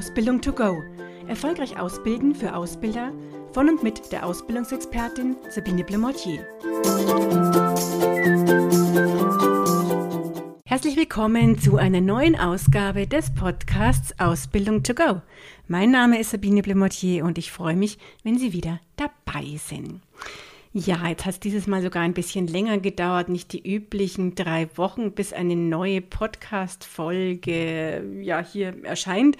Ausbildung to go. Erfolgreich ausbilden für Ausbilder von und mit der Ausbildungsexpertin Sabine Blemortier. Herzlich willkommen zu einer neuen Ausgabe des Podcasts Ausbildung to go. Mein Name ist Sabine Blemortier und ich freue mich, wenn Sie wieder dabei sind. Ja, jetzt hat es dieses Mal sogar ein bisschen länger gedauert, nicht die üblichen drei Wochen, bis eine neue Podcast-Folge ja hier erscheint.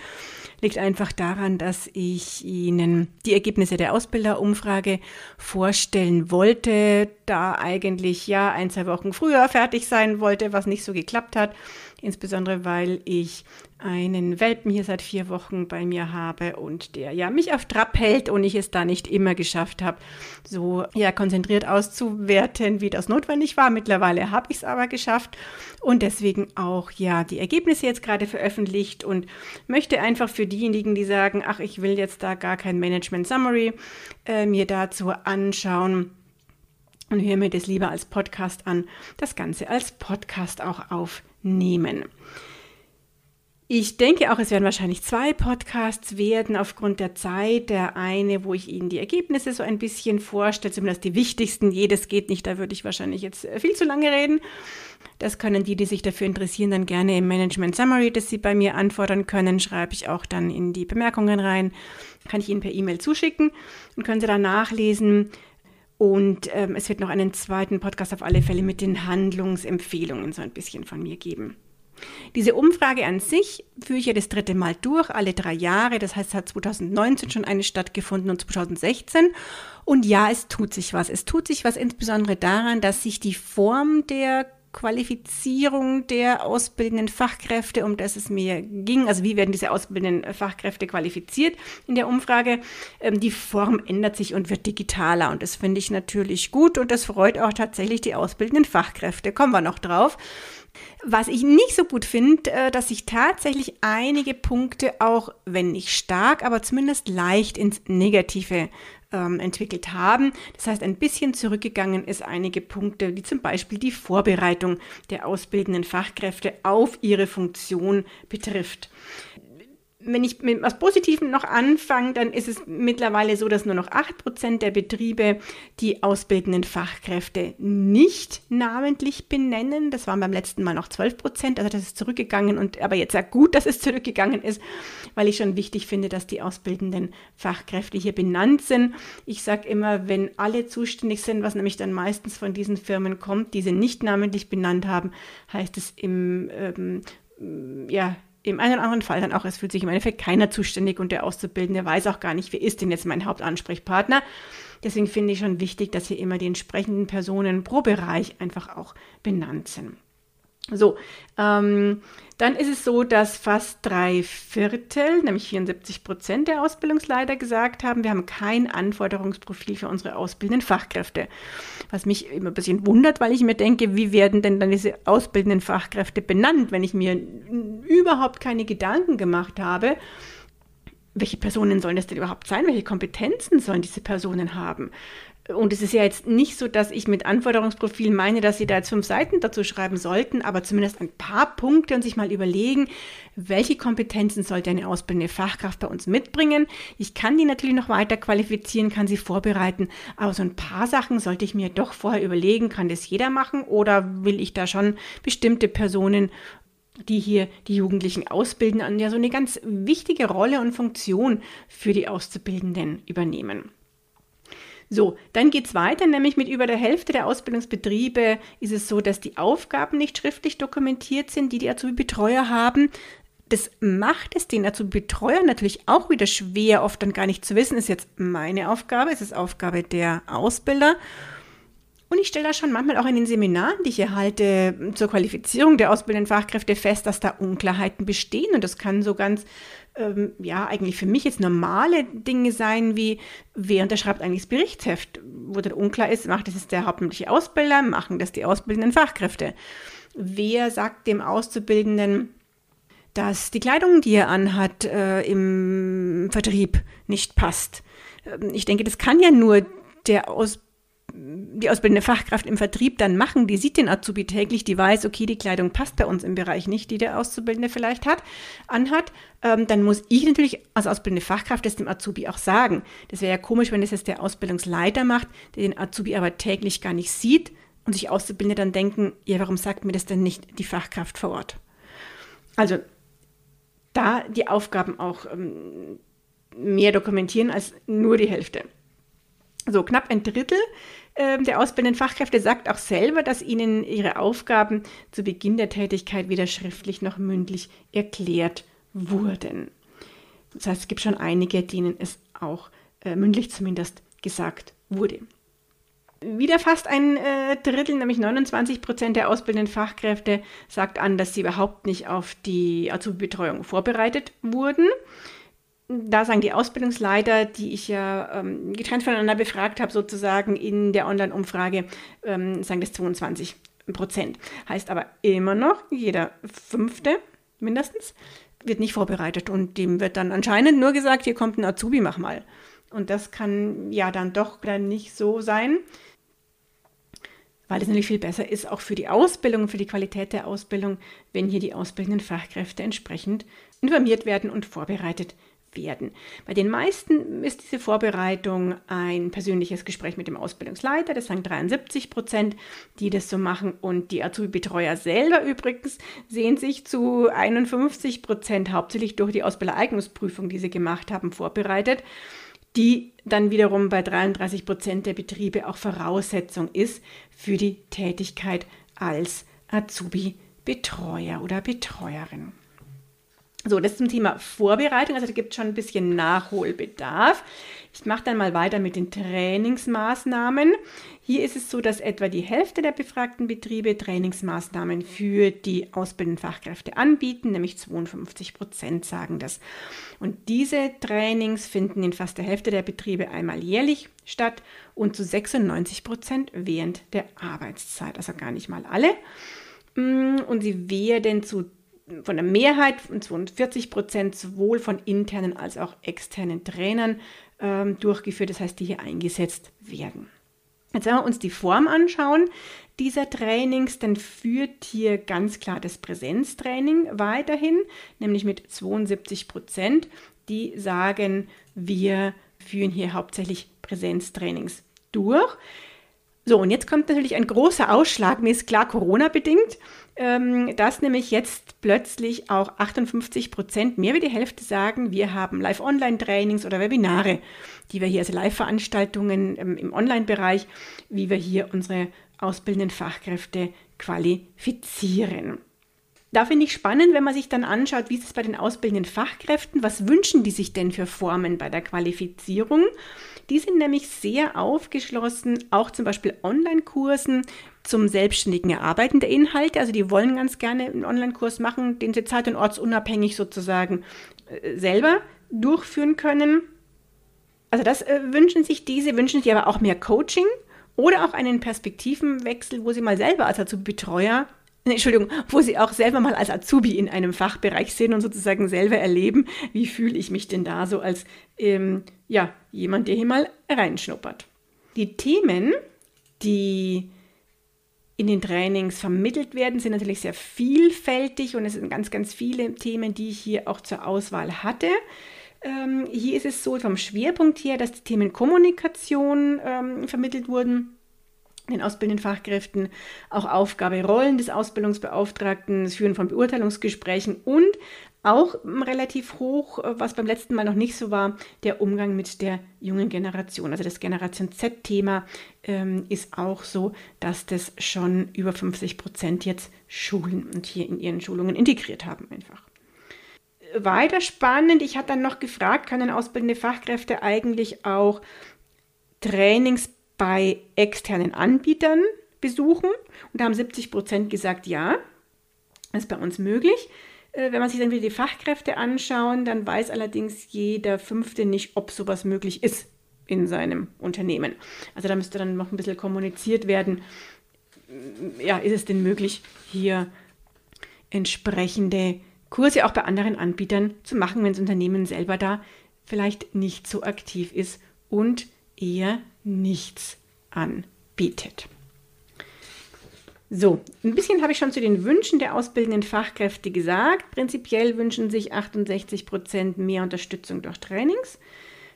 Liegt einfach daran, dass ich Ihnen die Ergebnisse der Ausbilderumfrage vorstellen wollte, da eigentlich ja ein, zwei Wochen früher fertig sein wollte, was nicht so geklappt hat insbesondere weil ich einen Welpen hier seit vier Wochen bei mir habe und der ja mich auf Trab hält und ich es da nicht immer geschafft habe, so ja konzentriert auszuwerten, wie das notwendig war. Mittlerweile habe ich es aber geschafft und deswegen auch ja die Ergebnisse jetzt gerade veröffentlicht und möchte einfach für diejenigen, die sagen, ach, ich will jetzt da gar kein Management Summary äh, mir dazu anschauen und höre mir das lieber als Podcast an, das Ganze als Podcast auch aufnehmen. Ich denke auch, es werden wahrscheinlich zwei Podcasts werden aufgrund der Zeit. Der eine, wo ich Ihnen die Ergebnisse so ein bisschen vorstelle, zumindest die wichtigsten. Jedes geht nicht, da würde ich wahrscheinlich jetzt äh, viel zu lange reden. Das können die, die sich dafür interessieren, dann gerne im Management Summary, das Sie bei mir anfordern können, schreibe ich auch dann in die Bemerkungen rein. Kann ich Ihnen per E-Mail zuschicken und können Sie dann nachlesen, und ähm, es wird noch einen zweiten Podcast auf alle Fälle mit den Handlungsempfehlungen so ein bisschen von mir geben. Diese Umfrage an sich führe ich ja das dritte Mal durch, alle drei Jahre. Das heißt, es hat 2019 schon eine stattgefunden und 2016. Und ja, es tut sich was. Es tut sich was insbesondere daran, dass sich die Form der Qualifizierung der ausbildenden Fachkräfte, um das es mir ging. Also wie werden diese ausbildenden Fachkräfte qualifiziert in der Umfrage? Ähm, die Form ändert sich und wird digitaler und das finde ich natürlich gut und das freut auch tatsächlich die ausbildenden Fachkräfte. Kommen wir noch drauf. Was ich nicht so gut finde, äh, dass sich tatsächlich einige Punkte auch, wenn nicht stark, aber zumindest leicht ins Negative ähm, entwickelt haben. Das heißt, ein bisschen zurückgegangen ist einige Punkte, wie zum Beispiel die Vorbereitung der ausbildenden Fachkräfte auf ihre Funktion betrifft wenn ich mit was Positivem noch anfange, dann ist es mittlerweile so, dass nur noch 8% der Betriebe die ausbildenden Fachkräfte nicht namentlich benennen. Das waren beim letzten Mal noch 12%, also das ist zurückgegangen und aber jetzt ja gut, dass es zurückgegangen ist, weil ich schon wichtig finde, dass die ausbildenden Fachkräfte hier benannt sind. Ich sage immer, wenn alle zuständig sind, was nämlich dann meistens von diesen Firmen kommt, die sie nicht namentlich benannt haben, heißt es im ähm, ja, im einen oder anderen Fall dann auch, es fühlt sich im Endeffekt keiner zuständig und der Auszubildende weiß auch gar nicht, wer ist denn jetzt mein Hauptansprechpartner. Deswegen finde ich schon wichtig, dass hier immer die entsprechenden Personen pro Bereich einfach auch benannt sind. So, ähm, dann ist es so, dass fast drei Viertel, nämlich 74 Prozent der Ausbildungsleiter gesagt haben, wir haben kein Anforderungsprofil für unsere ausbildenden Fachkräfte. Was mich immer ein bisschen wundert, weil ich mir denke, wie werden denn dann diese ausbildenden Fachkräfte benannt, wenn ich mir überhaupt keine Gedanken gemacht habe, welche Personen sollen das denn überhaupt sein? Welche Kompetenzen sollen diese Personen haben? Und es ist ja jetzt nicht so, dass ich mit Anforderungsprofil meine, dass Sie da jetzt fünf Seiten dazu schreiben sollten, aber zumindest ein paar Punkte und sich mal überlegen, welche Kompetenzen sollte eine ausbildende Fachkraft bei uns mitbringen. Ich kann die natürlich noch weiter qualifizieren, kann sie vorbereiten, aber so ein paar Sachen sollte ich mir doch vorher überlegen, kann das jeder machen oder will ich da schon bestimmte Personen die hier die Jugendlichen ausbilden, an ja so eine ganz wichtige Rolle und Funktion für die Auszubildenden übernehmen. So, dann geht es weiter, nämlich mit über der Hälfte der Ausbildungsbetriebe ist es so, dass die Aufgaben nicht schriftlich dokumentiert sind, die die Azubi-Betreuer haben. Das macht es den Azubi-Betreuern natürlich auch wieder schwer, oft dann gar nicht zu wissen, ist jetzt meine Aufgabe, ist es Aufgabe der Ausbilder. Und ich stelle da schon manchmal auch in den Seminaren, die ich erhalte, zur Qualifizierung der ausbildenden Fachkräfte fest, dass da Unklarheiten bestehen. Und das kann so ganz ähm, ja, eigentlich für mich jetzt normale Dinge sein, wie wer unterschreibt eigentlich das Berichtsheft, wo dann unklar ist, macht das jetzt der hauptamtliche Ausbilder, machen das die ausbildenden Fachkräfte. Wer sagt dem Auszubildenden, dass die Kleidung, die er anhat, äh, im Vertrieb nicht passt? Ähm, ich denke, das kann ja nur der Ausbilder die ausbildende Fachkraft im Vertrieb dann machen, die sieht den Azubi täglich, die weiß, okay, die Kleidung passt bei uns im Bereich nicht, die der Auszubildende vielleicht hat, anhat, ähm, dann muss ich natürlich als ausbildende Fachkraft das dem Azubi auch sagen. Das wäre ja komisch, wenn das jetzt der Ausbildungsleiter macht, der den Azubi aber täglich gar nicht sieht und sich Auszubildende dann denken, ja, warum sagt mir das denn nicht die Fachkraft vor Ort? Also da die Aufgaben auch ähm, mehr dokumentieren als nur die Hälfte. So knapp ein Drittel äh, der ausbildenden Fachkräfte sagt auch selber, dass ihnen ihre Aufgaben zu Beginn der Tätigkeit weder schriftlich noch mündlich erklärt wurden. Das heißt, es gibt schon einige, denen es auch äh, mündlich zumindest gesagt wurde. Wieder fast ein äh, Drittel, nämlich 29 Prozent der ausbildenden Fachkräfte, sagt an, dass sie überhaupt nicht auf die Azubi-Betreuung vorbereitet wurden da sagen die Ausbildungsleiter, die ich ja ähm, getrennt voneinander befragt habe, sozusagen in der Online-Umfrage, ähm, sagen das 22 Prozent. Heißt aber immer noch, jeder Fünfte mindestens wird nicht vorbereitet und dem wird dann anscheinend nur gesagt, hier kommt ein Azubi, mach mal. Und das kann ja dann doch dann nicht so sein, weil es natürlich viel besser ist, auch für die Ausbildung, für die Qualität der Ausbildung, wenn hier die ausbildenden Fachkräfte entsprechend informiert werden und vorbereitet werden werden. Bei den meisten ist diese Vorbereitung ein persönliches Gespräch mit dem Ausbildungsleiter, das sagen 73 Prozent, die das so machen. Und die Azubi-Betreuer selber übrigens sehen sich zu 51 Prozent hauptsächlich durch die Ausbildereignungsprüfung, die sie gemacht haben, vorbereitet, die dann wiederum bei 33 Prozent der Betriebe auch Voraussetzung ist für die Tätigkeit als Azubi-Betreuer oder Betreuerin. So, das zum Thema Vorbereitung. Also da gibt es schon ein bisschen Nachholbedarf. Ich mache dann mal weiter mit den Trainingsmaßnahmen. Hier ist es so, dass etwa die Hälfte der befragten Betriebe Trainingsmaßnahmen für die ausbildenden Fachkräfte anbieten, nämlich 52 Prozent sagen das. Und diese Trainings finden in fast der Hälfte der Betriebe einmal jährlich statt und zu 96 Prozent während der Arbeitszeit, also gar nicht mal alle. Mm, und sie werden zu von der Mehrheit von 42 Prozent sowohl von internen als auch externen Trainern ähm, durchgeführt, das heißt, die hier eingesetzt werden. Jetzt wenn wir uns die Form anschauen dieser Trainings, dann führt hier ganz klar das Präsenztraining weiterhin, nämlich mit 72 Prozent, die sagen, wir führen hier hauptsächlich Präsenztrainings durch. So, und jetzt kommt natürlich ein großer Ausschlag, mir ist klar Corona-bedingt, ähm, dass nämlich jetzt plötzlich auch 58 Prozent, mehr wie die Hälfte sagen, wir haben Live-Online-Trainings oder Webinare, die wir hier, also Live-Veranstaltungen ähm, im Online-Bereich, wie wir hier unsere ausbildenden Fachkräfte qualifizieren. Da finde ich spannend, wenn man sich dann anschaut, wie ist es bei den ausbildenden Fachkräften, was wünschen die sich denn für Formen bei der Qualifizierung? Die sind nämlich sehr aufgeschlossen, auch zum Beispiel Online-Kursen zum selbstständigen Erarbeiten der Inhalte. Also die wollen ganz gerne einen Online-Kurs machen, den sie zeit- und ortsunabhängig sozusagen äh, selber durchführen können. Also das äh, wünschen sich diese, wünschen sich aber auch mehr Coaching oder auch einen Perspektivenwechsel, wo sie mal selber als Entschuldigung, wo sie auch selber mal als Azubi in einem Fachbereich sind und sozusagen selber erleben, wie fühle ich mich denn da so als ähm, ja, jemand, der hier mal reinschnuppert. Die Themen, die in den Trainings vermittelt werden, sind natürlich sehr vielfältig und es sind ganz, ganz viele Themen, die ich hier auch zur Auswahl hatte. Ähm, hier ist es so vom Schwerpunkt her, dass die Themen Kommunikation ähm, vermittelt wurden den ausbildenden Fachkräften, auch Aufgabe, Rollen des Ausbildungsbeauftragten, das Führen von Beurteilungsgesprächen und auch relativ hoch, äh, was beim letzten Mal noch nicht so war, der Umgang mit der jungen Generation. Also das Generation Z-Thema ähm, ist auch so, dass das schon über 50 Prozent jetzt Schulen und hier in ihren Schulungen integriert haben einfach. Weiter spannend, ich hatte dann noch gefragt, können ausbildende Fachkräfte eigentlich auch Trainings bei externen Anbietern besuchen. Und da haben 70 Prozent gesagt, ja, ist bei uns möglich. Äh, wenn man sich dann wieder die Fachkräfte anschauen, dann weiß allerdings jeder Fünfte nicht, ob sowas möglich ist in seinem Unternehmen. Also da müsste dann noch ein bisschen kommuniziert werden. Ja, ist es denn möglich, hier entsprechende Kurse auch bei anderen Anbietern zu machen, wenn das Unternehmen selber da vielleicht nicht so aktiv ist und eher nichts bietet. So, ein bisschen habe ich schon zu den Wünschen der ausbildenden Fachkräfte gesagt. Prinzipiell wünschen sich 68 Prozent mehr Unterstützung durch Trainings.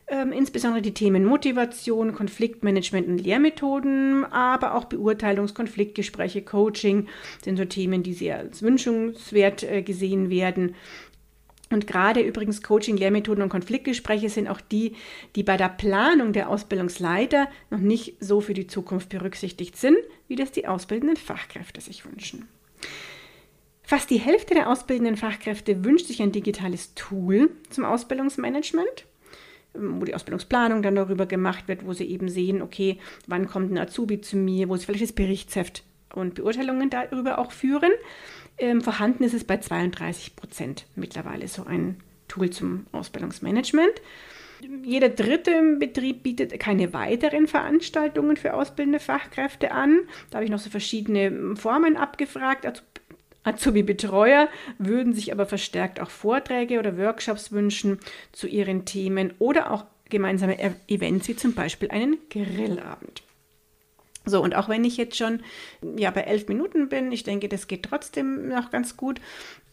Ähm, insbesondere die Themen Motivation, Konfliktmanagement und Lehrmethoden, aber auch Beurteilungs-, Konfliktgespräche, Coaching sind so Themen, die sehr als wünschenswert äh, gesehen werden. Und gerade übrigens Coaching, Lehrmethoden und Konfliktgespräche sind auch die, die bei der Planung der Ausbildungsleiter noch nicht so für die Zukunft berücksichtigt sind, wie das die ausbildenden Fachkräfte sich wünschen. Fast die Hälfte der ausbildenden Fachkräfte wünscht sich ein digitales Tool zum Ausbildungsmanagement, wo die Ausbildungsplanung dann darüber gemacht wird, wo sie eben sehen, okay, wann kommt ein Azubi zu mir, wo sie vielleicht das Berichtsheft und Beurteilungen darüber auch führen. Ähm, vorhanden ist es bei 32 Prozent mittlerweile so ein Tool zum Ausbildungsmanagement. Jeder dritte Betrieb bietet keine weiteren Veranstaltungen für ausbildende Fachkräfte an. Da habe ich noch so verschiedene Formen abgefragt. Azubi-Betreuer würden sich aber verstärkt auch Vorträge oder Workshops wünschen zu ihren Themen oder auch gemeinsame Events wie zum Beispiel einen Grillabend. So, und auch wenn ich jetzt schon ja, bei elf Minuten bin, ich denke, das geht trotzdem noch ganz gut.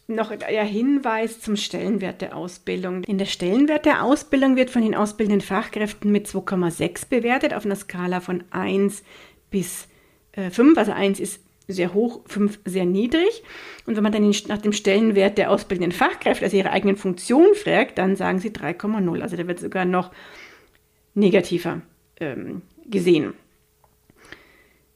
Noch der Hinweis zum Stellenwert der Ausbildung. In der Stellenwert der Ausbildung wird von den ausbildenden Fachkräften mit 2,6 bewertet auf einer Skala von 1 bis äh, 5. Also 1 ist sehr hoch, 5 sehr niedrig. Und wenn man dann nach dem Stellenwert der ausbildenden Fachkräfte, also ihrer eigenen Funktion fragt, dann sagen sie 3,0. Also da wird sogar noch negativer ähm, gesehen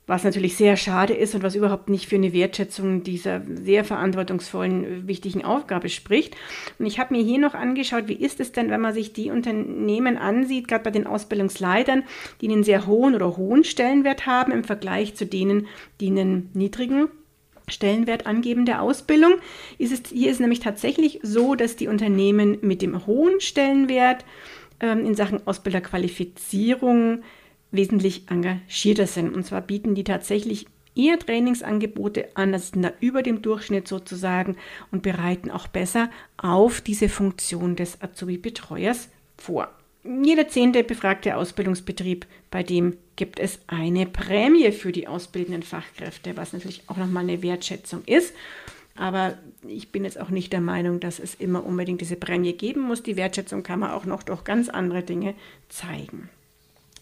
was natürlich sehr schade ist und was überhaupt nicht für eine Wertschätzung dieser sehr verantwortungsvollen, wichtigen Aufgabe spricht. Und ich habe mir hier noch angeschaut, wie ist es denn, wenn man sich die Unternehmen ansieht, gerade bei den Ausbildungsleitern, die einen sehr hohen oder hohen Stellenwert haben im Vergleich zu denen, die einen niedrigen Stellenwert angeben der Ausbildung. Ist es, hier ist nämlich tatsächlich so, dass die Unternehmen mit dem hohen Stellenwert ähm, in Sachen Ausbilderqualifizierung wesentlich engagierter sind. Und zwar bieten die tatsächlich eher Trainingsangebote an, das sind da über dem Durchschnitt sozusagen und bereiten auch besser auf diese Funktion des Azubi-Betreuers vor. Jeder zehnte befragte Ausbildungsbetrieb, bei dem gibt es eine Prämie für die ausbildenden Fachkräfte, was natürlich auch nochmal eine Wertschätzung ist. Aber ich bin jetzt auch nicht der Meinung, dass es immer unbedingt diese Prämie geben muss. Die Wertschätzung kann man auch noch durch ganz andere Dinge zeigen.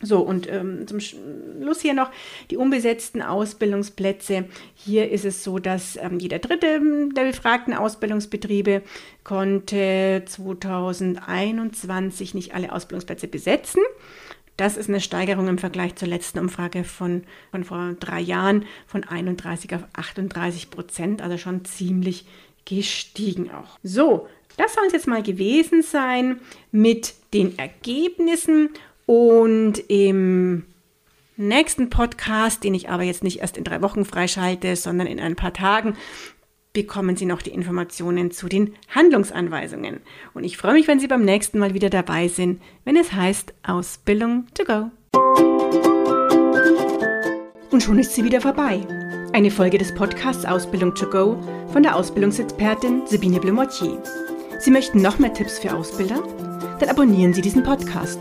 So, und ähm, zum Schluss hier noch die unbesetzten Ausbildungsplätze. Hier ist es so, dass ähm, jeder dritte der befragten Ausbildungsbetriebe konnte 2021 nicht alle Ausbildungsplätze besetzen. Das ist eine Steigerung im Vergleich zur letzten Umfrage von, von vor drei Jahren von 31 auf 38 Prozent, also schon ziemlich gestiegen auch. So, das soll es jetzt mal gewesen sein mit den Ergebnissen und im nächsten Podcast, den ich aber jetzt nicht erst in drei Wochen freischalte, sondern in ein paar Tagen, bekommen Sie noch die Informationen zu den Handlungsanweisungen. Und ich freue mich, wenn Sie beim nächsten Mal wieder dabei sind, wenn es heißt Ausbildung to go. Und schon ist sie wieder vorbei. Eine Folge des Podcasts Ausbildung to go von der Ausbildungsexpertin Sabine Blemortier. Sie möchten noch mehr Tipps für Ausbilder? Dann abonnieren Sie diesen Podcast.